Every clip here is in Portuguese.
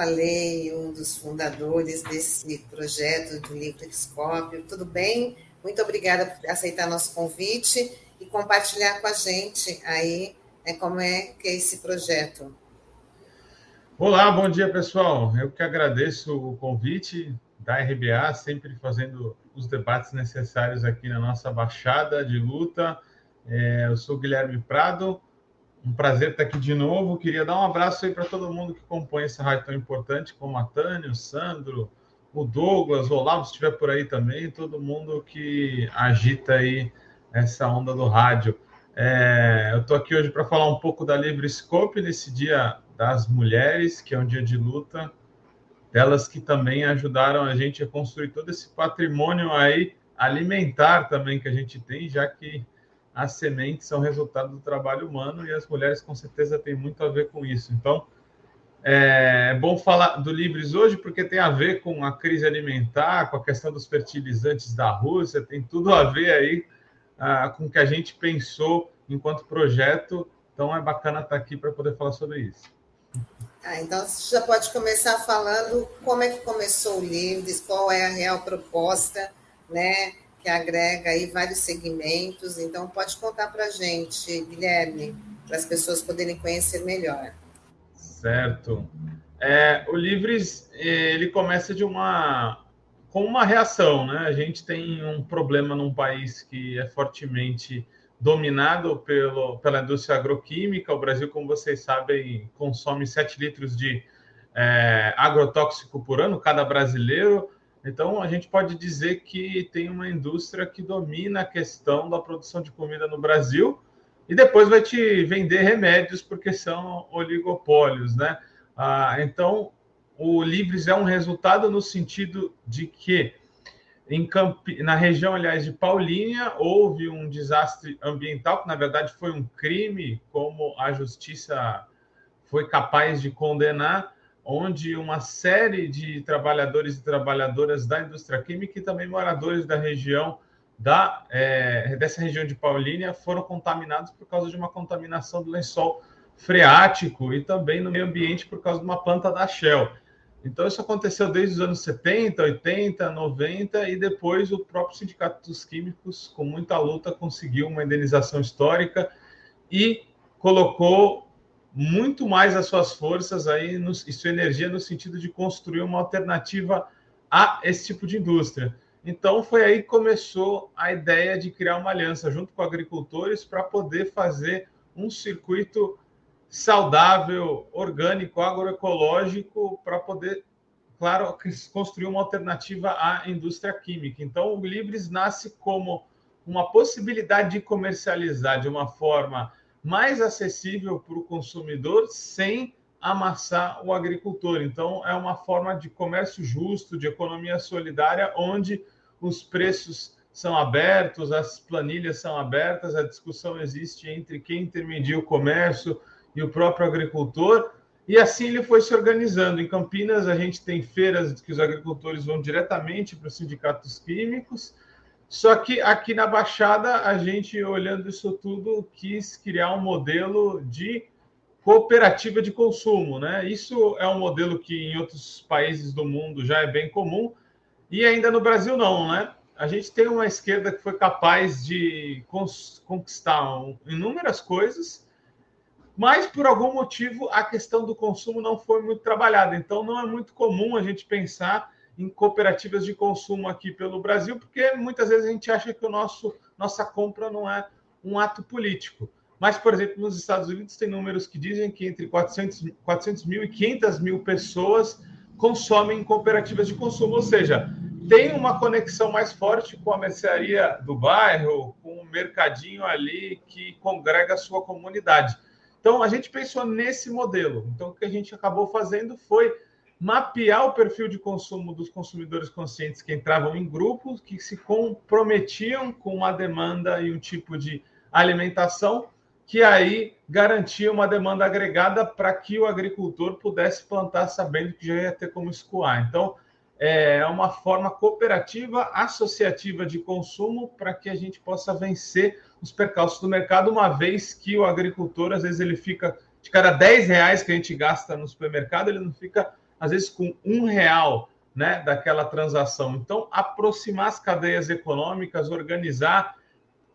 falei, um dos fundadores desse projeto do Livroscópio. Tudo bem? Muito obrigada por aceitar nosso convite e compartilhar com a gente aí né, como é que é esse projeto. Olá, bom dia, pessoal. Eu que agradeço o convite da RBA, sempre fazendo os debates necessários aqui na nossa Baixada de Luta. É, eu sou Guilherme Prado, um prazer estar aqui de novo. Queria dar um abraço aí para todo mundo que compõe essa rádio tão importante, como a Tânia, o Sandro, o Douglas, o Olavo, se estiver por aí também, todo mundo que agita aí essa onda do rádio. É, eu estou aqui hoje para falar um pouco da Livre Scope nesse dia das mulheres, que é um dia de luta, delas que também ajudaram a gente a construir todo esse patrimônio aí alimentar também que a gente tem, já que as sementes são resultado do trabalho humano e as mulheres com certeza têm muito a ver com isso. Então, é bom falar do Livres hoje porque tem a ver com a crise alimentar, com a questão dos fertilizantes da Rússia, tem tudo a ver aí ah, com o que a gente pensou enquanto projeto. Então é bacana estar aqui para poder falar sobre isso. Ah, então você já pode começar falando como é que começou o Livres, qual é a real proposta, né? Que agrega aí vários segmentos. Então pode contar para a gente, Guilherme, para as pessoas poderem conhecer melhor. Certo. É, o Livres ele começa de uma com uma reação, né? A gente tem um problema num país que é fortemente dominado pelo, pela indústria agroquímica. O Brasil, como vocês sabem, consome 7 litros de é, agrotóxico por ano, cada brasileiro. Então, a gente pode dizer que tem uma indústria que domina a questão da produção de comida no Brasil e depois vai te vender remédios porque são oligopólios, né? Ah, então, o Livres é um resultado no sentido de que Camp... na região, aliás, de Paulínia, houve um desastre ambiental, que na verdade foi um crime, como a justiça foi capaz de condenar, onde uma série de trabalhadores e trabalhadoras da indústria química e também moradores da região da, é, dessa região de Paulínia foram contaminados por causa de uma contaminação do lençol freático e também no meio ambiente por causa de uma planta da Shell. Então, isso aconteceu desde os anos 70, 80, 90, e depois o próprio Sindicato dos Químicos, com muita luta, conseguiu uma indenização histórica e colocou muito mais as suas forças aí no, e sua energia no sentido de construir uma alternativa a esse tipo de indústria. Então, foi aí que começou a ideia de criar uma aliança junto com agricultores para poder fazer um circuito saudável, orgânico, agroecológico, para poder, claro, construir uma alternativa à indústria química. Então, o Libres nasce como uma possibilidade de comercializar de uma forma mais acessível para o consumidor sem amassar o agricultor. Então, é uma forma de comércio justo, de economia solidária, onde os preços são abertos, as planilhas são abertas, a discussão existe entre quem intermedia o comércio, e o próprio agricultor, e assim ele foi se organizando. Em Campinas, a gente tem feiras que os agricultores vão diretamente para os sindicatos químicos, só que aqui na Baixada, a gente, olhando isso tudo, quis criar um modelo de cooperativa de consumo. Né? Isso é um modelo que em outros países do mundo já é bem comum, e ainda no Brasil não, né? A gente tem uma esquerda que foi capaz de conquistar inúmeras coisas, mas por algum motivo a questão do consumo não foi muito trabalhada. Então não é muito comum a gente pensar em cooperativas de consumo aqui pelo Brasil, porque muitas vezes a gente acha que o nosso nossa compra não é um ato político. Mas, por exemplo, nos Estados Unidos tem números que dizem que entre 400, 400 mil e 500 mil pessoas consomem cooperativas de consumo, ou seja, tem uma conexão mais forte com a mercearia do bairro, com o mercadinho ali que congrega a sua comunidade. Então, a gente pensou nesse modelo. Então, o que a gente acabou fazendo foi mapear o perfil de consumo dos consumidores conscientes que entravam em grupos, que se comprometiam com uma demanda e um tipo de alimentação, que aí garantia uma demanda agregada para que o agricultor pudesse plantar sabendo que já ia ter como escoar. Então, é uma forma cooperativa, associativa de consumo para que a gente possa vencer os percalços do mercado, uma vez que o agricultor, às vezes, ele fica de cada 10 reais que a gente gasta no supermercado, ele não fica, às vezes, com um real né, daquela transação. Então, aproximar as cadeias econômicas, organizar,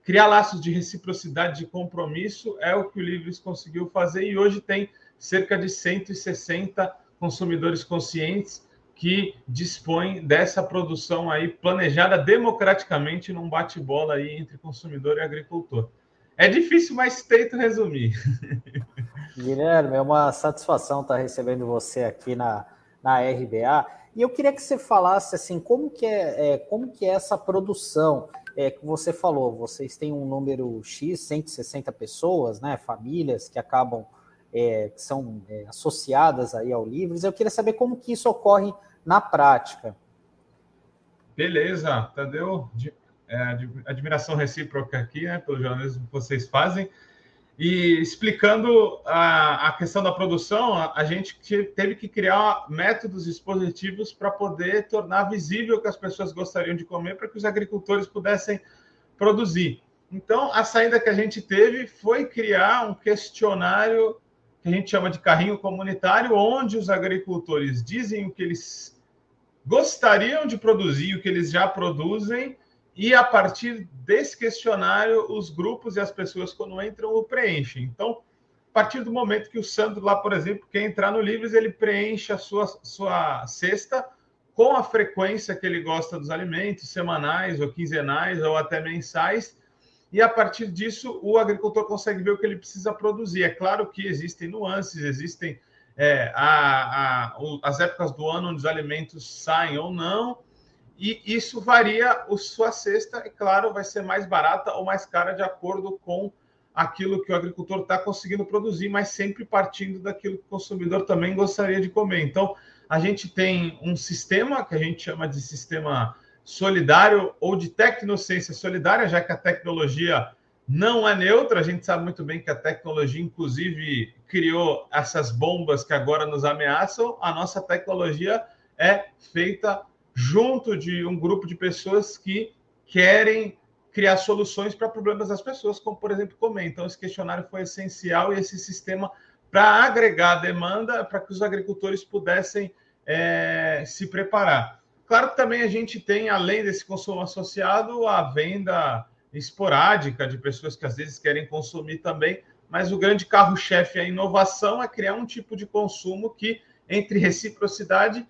criar laços de reciprocidade, de compromisso, é o que o Livres conseguiu fazer e hoje tem cerca de 160 consumidores conscientes que dispõem dessa produção aí planejada democraticamente num bate-bola aí entre consumidor e agricultor. É difícil, mas tento resumir. Guilherme, é uma satisfação estar recebendo você aqui na, na RBA. E eu queria que você falasse assim, como que é, é como que é essa produção é, que você falou? Vocês têm um número X, 160 pessoas, né? Famílias que acabam é, que são é, associadas aí ao Livres. Eu queria saber como que isso ocorre na prática. Beleza, Tadeu, é, admiração recíproca aqui, né, pelo jornalismo que vocês fazem. E explicando a, a questão da produção, a, a, gente teve que criar métodos expositivos para poder tornar visível o que as pessoas gostariam de comer, para que os agricultores pudessem produzir. Então, a saída que a gente teve foi criar um questionário que a gente chama de carrinho comunitário, onde os agricultores dizem o que eles gostariam de produzir, o que eles já produzem, e a partir desse questionário, os grupos e as pessoas, quando entram, o preenchem. Então, a partir do momento que o Sandro, lá, por exemplo, quer entrar no Livres, ele preenche a sua, sua cesta com a frequência que ele gosta dos alimentos, semanais ou quinzenais ou até mensais, e a partir disso o agricultor consegue ver o que ele precisa produzir. É claro que existem nuances, existem é, a, a, as épocas do ano onde os alimentos saem ou não, e isso varia a sua cesta, e claro, vai ser mais barata ou mais cara de acordo com aquilo que o agricultor está conseguindo produzir, mas sempre partindo daquilo que o consumidor também gostaria de comer. Então, a gente tem um sistema que a gente chama de sistema solidário ou de tecnociência solidária, já que a tecnologia não é neutra. A gente sabe muito bem que a tecnologia, inclusive, criou essas bombas que agora nos ameaçam. A nossa tecnologia é feita junto de um grupo de pessoas que querem criar soluções para problemas das pessoas, como, por exemplo, comer. Então, esse questionário foi essencial e esse sistema para agregar demanda para que os agricultores pudessem é, se preparar. Claro que também a gente tem, além desse consumo associado, a venda esporádica de pessoas que às vezes querem consumir também, mas o grande carro-chefe, a inovação, é criar um tipo de consumo que, entre reciprocidade,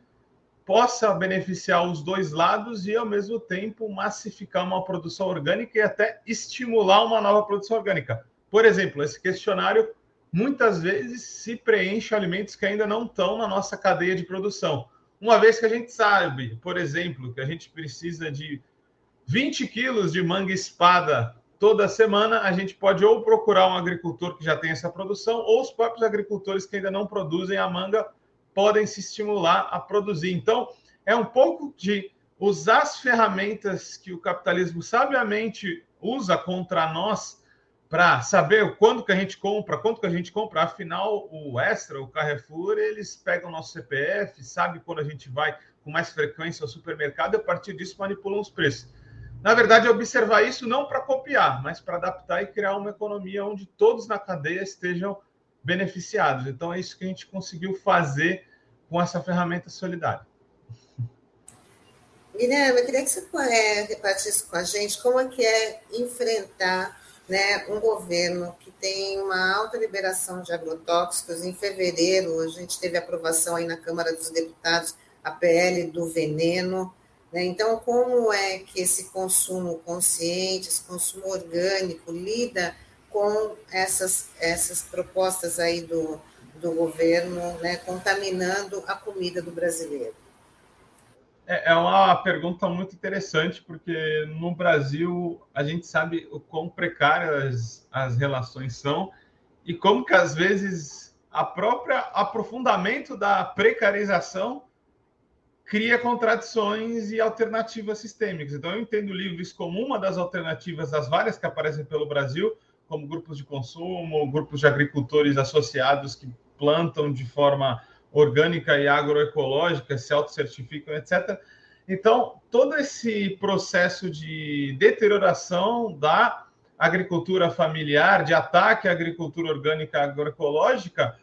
possa beneficiar os dois lados e, ao mesmo tempo, massificar uma produção orgânica e até estimular uma nova produção orgânica. Por exemplo, esse questionário muitas vezes se preenche alimentos que ainda não estão na nossa cadeia de produção. Uma vez que a gente sabe, por exemplo, que a gente precisa de 20 quilos de manga espada toda semana, a gente pode ou procurar um agricultor que já tem essa produção, ou os próprios agricultores que ainda não produzem a manga podem se estimular a produzir. Então, é um pouco de usar as ferramentas que o capitalismo sabiamente usa contra nós para saber quando que a gente compra, quanto que a gente compra. Afinal, o Extra, o Carrefour, eles pegam nosso CPF, sabe quando a gente vai com mais frequência ao supermercado e a partir disso manipulam os preços. Na verdade, é observar isso não para copiar, mas para adaptar e criar uma economia onde todos na cadeia estejam beneficiados. Então, é isso que a gente conseguiu fazer com essa ferramenta solidária. Guilherme, eu queria que você é, repartisse com a gente como é que é enfrentar né, um governo que tem uma alta liberação de agrotóxicos. Em fevereiro, a gente teve aprovação aí na Câmara dos Deputados a PL do veneno. Né? Então, como é que esse consumo consciente, esse consumo orgânico lida com essas, essas propostas aí do, do governo, né, contaminando a comida do brasileiro? É, é uma pergunta muito interessante, porque no Brasil a gente sabe o quão precárias as relações são e como que às vezes a própria aprofundamento da precarização cria contradições e alternativas sistêmicas. Então eu entendo livres como uma das alternativas das várias que aparecem pelo Brasil, como grupos de consumo, grupos de agricultores associados que plantam de forma orgânica e agroecológica, se autocertificam, etc. Então, todo esse processo de deterioração da agricultura familiar, de ataque à agricultura orgânica agroecológica,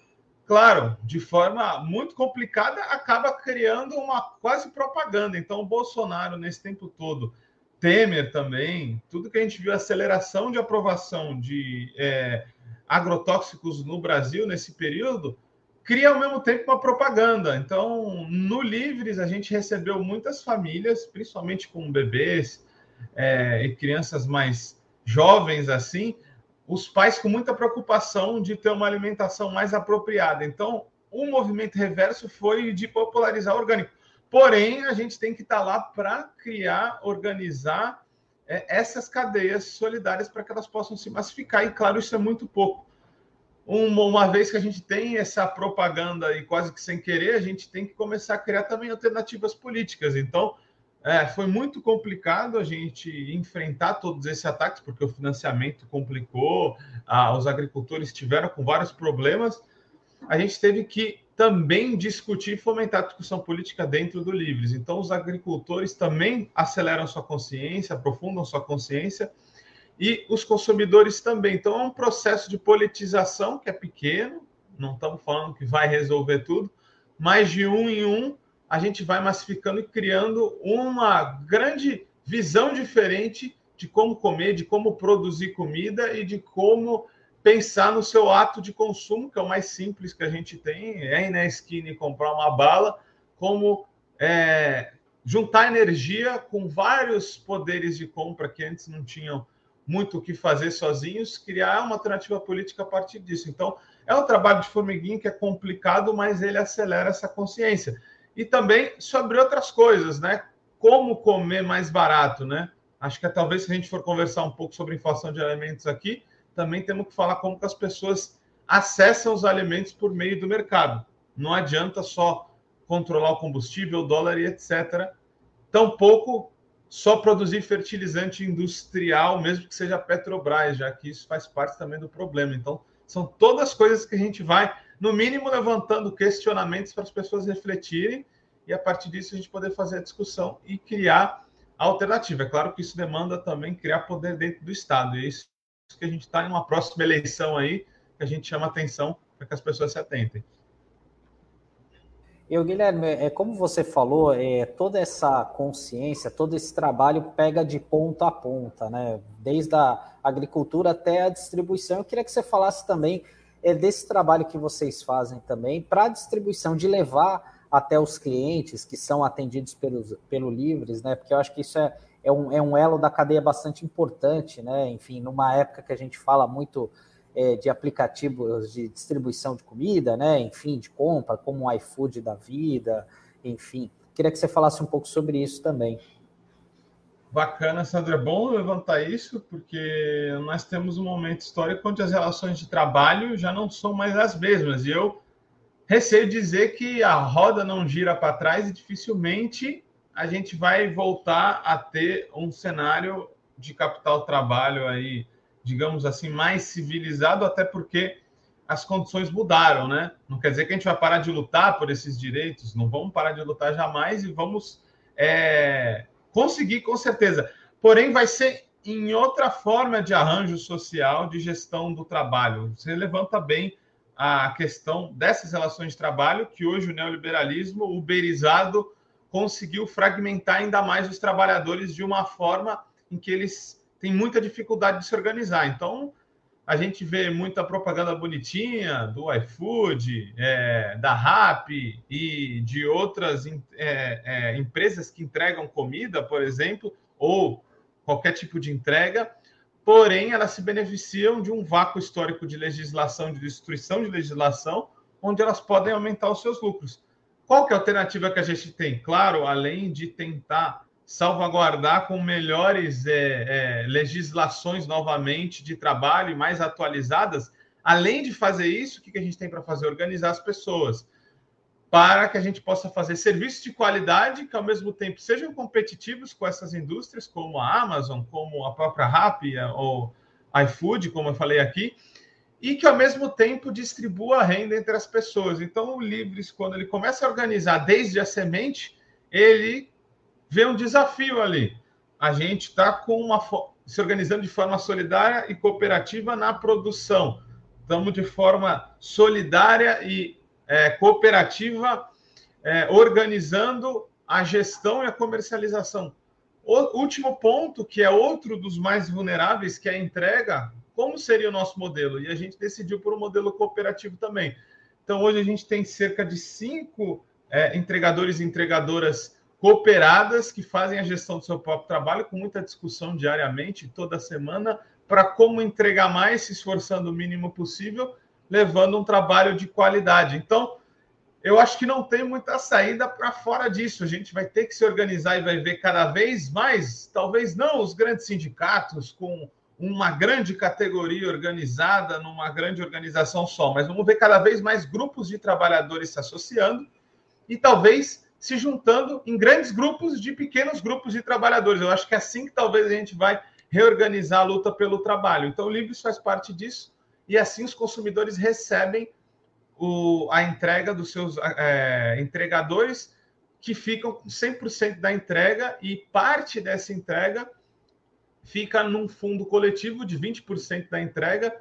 claro, de forma muito complicada, acaba criando uma quase propaganda. Então, o Bolsonaro, nesse tempo todo, Temer também, tudo que a gente viu, aceleração de aprovação de é, agrotóxicos no Brasil nesse período, cria ao mesmo tempo uma propaganda. Então, no Livres, a gente recebeu muitas famílias, principalmente com bebês é, e crianças mais jovens assim, os pais com muita preocupação de ter uma alimentação mais apropriada. Então, o movimento reverso foi de popularizar o orgânico. Porém, a gente tem que estar lá para criar, organizar é, essas cadeias solidárias para que elas possam se massificar. E, claro, isso é muito pouco. Uma, uma, vez que a gente tem essa propaganda e quase que sem querer, a gente tem que começar a criar também alternativas políticas. Então, é, foi muito complicado a gente enfrentar todos esses ataques, porque o financiamento complicou, ah, os agricultores tiveram com vários problemas. A gente teve que também discutir e fomentar a discussão política dentro do Livres. Então, os agricultores também aceleram sua consciência, aprofundam sua consciência, e os consumidores também. Então, é um processo de politização que é pequeno, não estamos falando que vai resolver tudo, mas de um em um a gente vai massificando e criando uma grande visão diferente de como comer, de como produzir comida e de como pensar no seu ato de consumo, que é o mais simples que a gente tem, é ir na esquina e comprar uma bala, como é, juntar energia com vários poderes de compra que antes não tinham muito o que fazer sozinhos, criar uma alternativa política a partir disso. Então, é um trabalho de formiguinha que é complicado, mas ele acelera essa consciência e também sobre outras coisas, né? Como comer mais barato, né? Acho que talvez se a gente for conversar um pouco sobre inflação de alimentos aqui, também temos que falar como que as pessoas acessam os alimentos por meio do mercado. Não adianta só controlar o combustível, o dólar e etc. Tampouco só produzir fertilizante industrial, mesmo que seja Petrobras, já que isso faz parte também do problema. Então, são todas coisas que a gente vai no mínimo levantando questionamentos para as pessoas refletirem e a partir disso a gente poder fazer a discussão e criar alternativa. É claro que isso demanda também criar poder dentro do Estado, e é isso que a gente está em uma próxima eleição aí, que a gente chama atenção para que as pessoas se atentem. Eu, Guilherme, é como você falou, é, toda essa consciência, todo esse trabalho pega de ponta a ponta, né? Desde a agricultura até a distribuição. Eu queria que você falasse também é desse trabalho que vocês fazem também para a distribuição, de levar até os clientes que são atendidos pelos, pelo Livres, né? Porque eu acho que isso é, é, um, é um elo da cadeia bastante importante, né? Enfim, numa época que a gente fala muito é, de aplicativos de distribuição de comida, né? Enfim, de compra, como o iFood da vida, enfim. Queria que você falasse um pouco sobre isso também. Bacana, Sandra. É bom levantar isso, porque nós temos um momento histórico onde as relações de trabalho já não são mais as mesmas. E eu receio dizer que a roda não gira para trás e dificilmente a gente vai voltar a ter um cenário de capital trabalho aí, digamos assim, mais civilizado, até porque as condições mudaram, né? Não quer dizer que a gente vai parar de lutar por esses direitos, não vamos parar de lutar jamais e vamos é, conseguir com certeza. Porém, vai ser em outra forma de arranjo social de gestão do trabalho. Você levanta bem a questão dessas relações de trabalho que hoje o neoliberalismo uberizado conseguiu fragmentar ainda mais os trabalhadores de uma forma em que eles têm muita dificuldade de se organizar. Então, a gente vê muita propaganda bonitinha do iFood, é, da Rappi e de outras é, é, empresas que entregam comida, por exemplo, ou qualquer tipo de entrega, porém elas se beneficiam de um vácuo histórico de legislação, de destruição de legislação, onde elas podem aumentar os seus lucros. Qual que é a alternativa que a gente tem? Claro, além de tentar salvaguardar com melhores é, é, legislações novamente de trabalho mais atualizadas. Além de fazer isso, o que a gente tem para fazer? Organizar as pessoas para que a gente possa fazer serviços de qualidade que, ao mesmo tempo, sejam competitivos com essas indústrias, como a Amazon, como a própria Rappi ou iFood, como eu falei aqui, e que, ao mesmo tempo, distribua a renda entre as pessoas. Então, o Livres, quando ele começa a organizar desde a semente, ele vê um desafio ali. A gente está com uma se organizando de forma solidária e cooperativa na produção. Estamos de forma solidária e é, cooperativa é, organizando a gestão e a comercialização. O último ponto, que é outro dos mais vulneráveis, que é a entrega, como seria o nosso modelo? E a gente decidiu por um modelo cooperativo também. Então, hoje a gente tem cerca de cinco é, entregadores e entregadoras cooperadas que fazem a gestão do seu próprio trabalho, com muita discussão diariamente, toda semana, para como entregar mais, se esforçando o mínimo possível, levando um trabalho de qualidade. Então, eu acho que não tem muita saída para fora disso. A gente vai ter que se organizar e vai ver cada vez mais, talvez não os grandes sindicatos com uma grande categoria organizada numa grande organização só, mas vamos ver cada vez mais grupos de trabalhadores se associando e talvez se juntando em grandes grupos de pequenos grupos de trabalhadores. Eu acho que é assim que talvez a gente vai reorganizar a luta pelo trabalho. Então, o Livres faz parte disso e assim os consumidores recebem o, a entrega dos seus é, entregadores que ficam com 100% da entrega e parte dessa entrega fica num fundo coletivo de 20% da entrega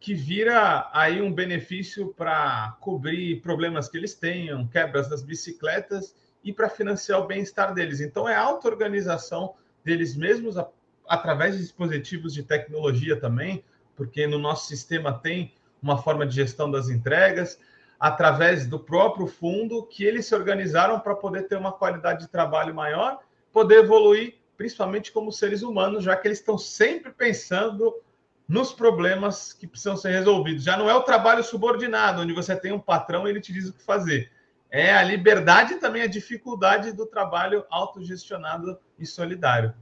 que vira aí um benefício para cobrir problemas que eles tenham, quebras das bicicletas e para financiar o bem-estar deles. Então, é auto-organização deles mesmos a, através de dispositivos de tecnologia também, porque no nosso sistema tem uma forma de gestão das entregas, através do próprio fundo, que eles se organizaram para poder ter uma qualidade de trabalho maior, poder evoluir, principalmente como seres humanos, já que eles estão sempre pensando nos problemas que precisam ser resolvidos. Já não é o trabalho subordinado, onde você tem um patrão e ele te diz o que fazer é a liberdade e também a dificuldade do trabalho autogestionado e solidário.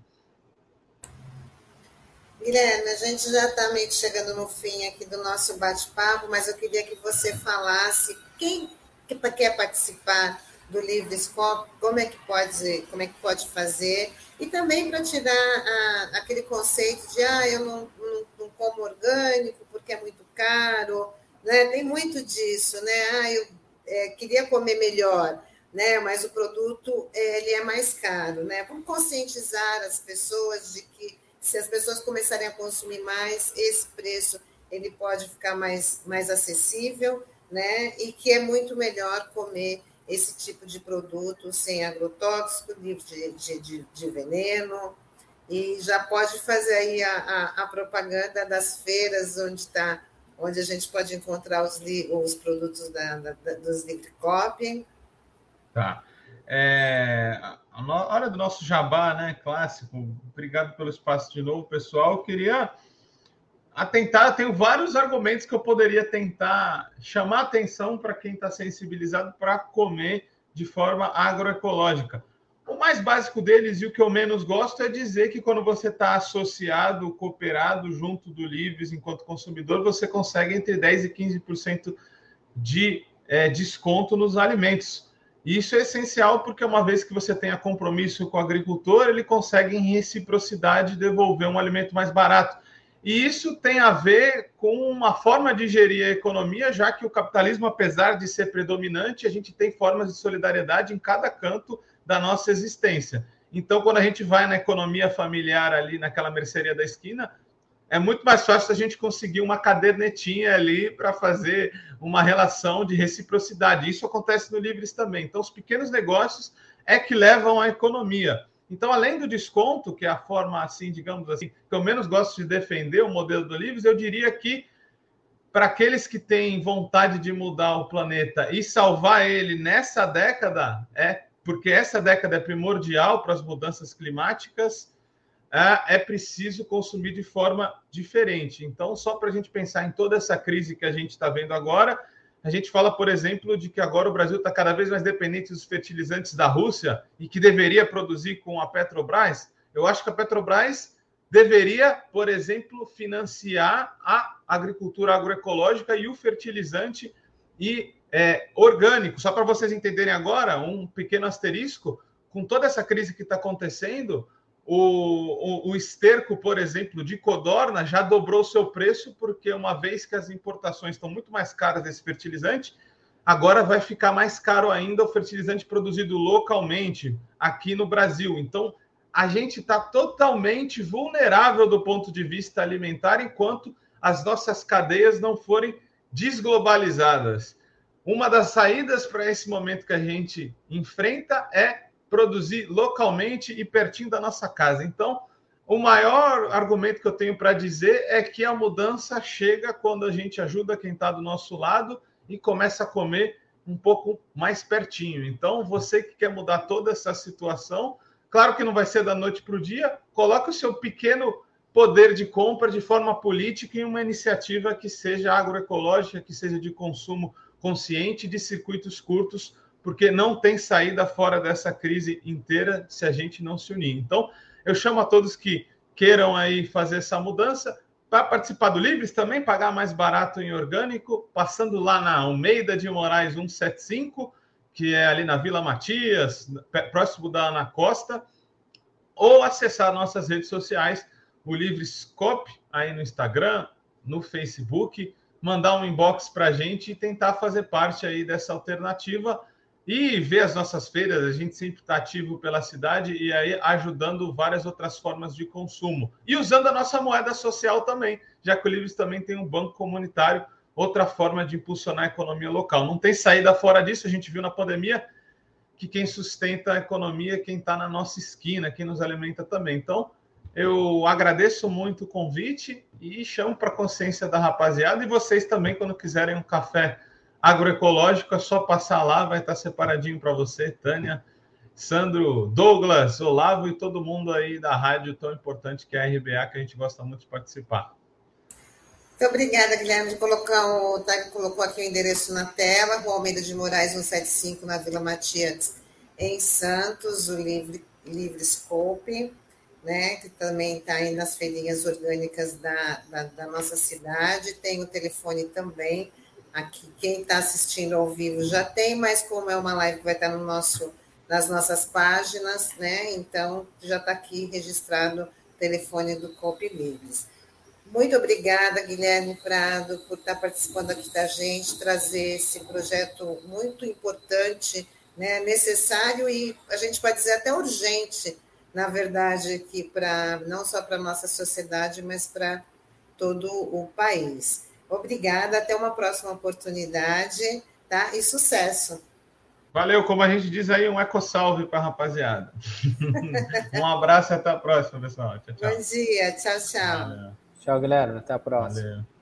Guilherme, a gente já está meio que chegando no fim aqui do nosso bate-papo, mas eu queria que você falasse quem quer participar do Livre Scope, como é que pode, como é que pode fazer, e também para tirar a, aquele conceito de ah, eu não, não, não como orgânico porque é muito caro, né? Tem muito disso, né? Ah, eu é, queria comer melhor, né? Mas o produto é, ele é mais caro, né? Vamos conscientizar as pessoas de que se as pessoas começarem a consumir mais, esse preço ele pode ficar mais, mais acessível, né? E que é muito melhor comer esse tipo de produto sem agrotóxico, livre de, de, de, de veneno, e já pode fazer aí a, a, a propaganda das feiras onde está onde a gente pode encontrar os, os produtos da, da, dos livre copy. Tá. É, a hora do nosso jabá, né? Clássico. Obrigado pelo espaço de novo, pessoal. Eu queria atentar, tenho vários argumentos que eu poderia tentar chamar atenção para quem está sensibilizado para comer de forma agroecológica. O mais básico deles e o que eu menos gosto é dizer que quando você está associado, cooperado junto do Livres enquanto consumidor, você consegue entre 10% e 15% de é, desconto nos alimentos. E isso é essencial porque uma vez que você tenha compromisso com o agricultor, ele consegue em reciprocidade devolver um alimento mais barato. E isso tem a ver com uma forma de gerir a economia, já que o capitalismo, apesar de ser predominante, a gente tem formas de solidariedade em cada canto da nossa existência. Então, quando a gente vai na economia familiar ali naquela mercearia da esquina, é muito mais fácil a gente conseguir uma cadernetinha ali para fazer uma relação de reciprocidade. Isso acontece no Livres também. Então, os pequenos negócios é que levam a economia. Então, além do desconto, que é a forma assim, digamos assim, que eu menos gosto de defender o modelo do Livres, eu diria que para aqueles que têm vontade de mudar o planeta e salvar ele nessa década, é porque essa década é primordial para as mudanças climáticas, é, é preciso consumir de forma diferente. Então, só para a gente pensar em toda essa crise que a gente está vendo agora, a gente fala, por exemplo, de que agora o Brasil está cada vez mais dependente dos fertilizantes da Rússia e que deveria produzir com a Petrobras. Eu acho que a Petrobras deveria, por exemplo, financiar a agricultura agroecológica e o fertilizante e é, orgânico. Só para vocês entenderem agora, um pequeno asterisco, com toda essa crise que está acontecendo, o, o, o, esterco, por exemplo, de codorna já dobrou seu preço, porque uma vez que as importações estão muito mais caras desse fertilizante, agora vai ficar mais caro ainda o fertilizante produzido localmente aqui no Brasil. Então, a gente está totalmente vulnerável do ponto de vista alimentar enquanto as nossas cadeias não forem desglobalizadas. Uma das saídas para esse momento que a gente enfrenta é produzir localmente e pertinho da nossa casa. Então, o maior argumento que eu tenho para dizer é que a mudança chega quando a gente ajuda quem está do nosso lado e começa a comer um pouco mais pertinho. Então, você que quer mudar toda essa situação, claro que não vai ser da noite para o dia, coloque o seu pequeno poder de compra de forma política em uma iniciativa que seja agroecológica, que seja de consumo consciente, de circuitos curtos, porque não tem saída fora dessa crise inteira se a gente não se unir. Então, eu chamo a todos que queiram aí fazer essa mudança para participar do Livres também, pagar mais barato em orgânico, passando lá na Almeida de Moraes 175, que é ali na Vila Matias, próximo da Ana Costa, ou acessar nossas redes sociais, o Livrescope, aí no Instagram, no Facebook, mandar um inbox para a gente e tentar fazer parte aí dessa alternativa e ver as nossas feiras, a gente sempre está ativo pela cidade e aí ajudando várias outras formas de consumo. E usando a nossa moeda social também, já que o Livres também tem um banco comunitário, outra forma de impulsionar a economia local. Não tem saída fora disso, a gente viu na pandemia que quem sustenta a economia é quem está na nossa esquina, quem nos alimenta também. Então, eu agradeço muito o convite e chamo para a consciência da rapaziada e vocês também, quando quiserem um café agroecológico, é só passar lá, vai estar separadinho para você, Tânia, Sandro, Douglas, Olavo e todo mundo aí da rádio tão importante que é a RBA, que a gente gosta muito de participar. Muito obrigada, Guilherme, de colocar o. Tá, colocou aqui o endereço na tela, Rua Almeida de Moraes, 175, na Vila Matias, em Santos, o Livre, Livre Scope, né, que também está aí nas feirinhas orgânicas da, da, da nossa cidade. Tem o telefone também, Aqui, quem está assistindo ao vivo já tem, mas como é uma live que vai estar no nosso, nas nossas páginas, né? Então, já está aqui registrado o telefone do COP Livres. Muito obrigada, Guilherme Prado, por estar participando aqui da gente, trazer esse projeto muito importante, né, necessário e a gente pode dizer até urgente, na verdade, aqui para não só para a nossa sociedade, mas para todo o país. Obrigada, até uma próxima oportunidade, tá? E sucesso. Valeu, como a gente diz aí, um eco salve para a rapaziada. um abraço e até a próxima, pessoal. Tchau, tchau. Bom dia, tchau, tchau. Valeu. Tchau, Guilherme, até a próxima. Valeu.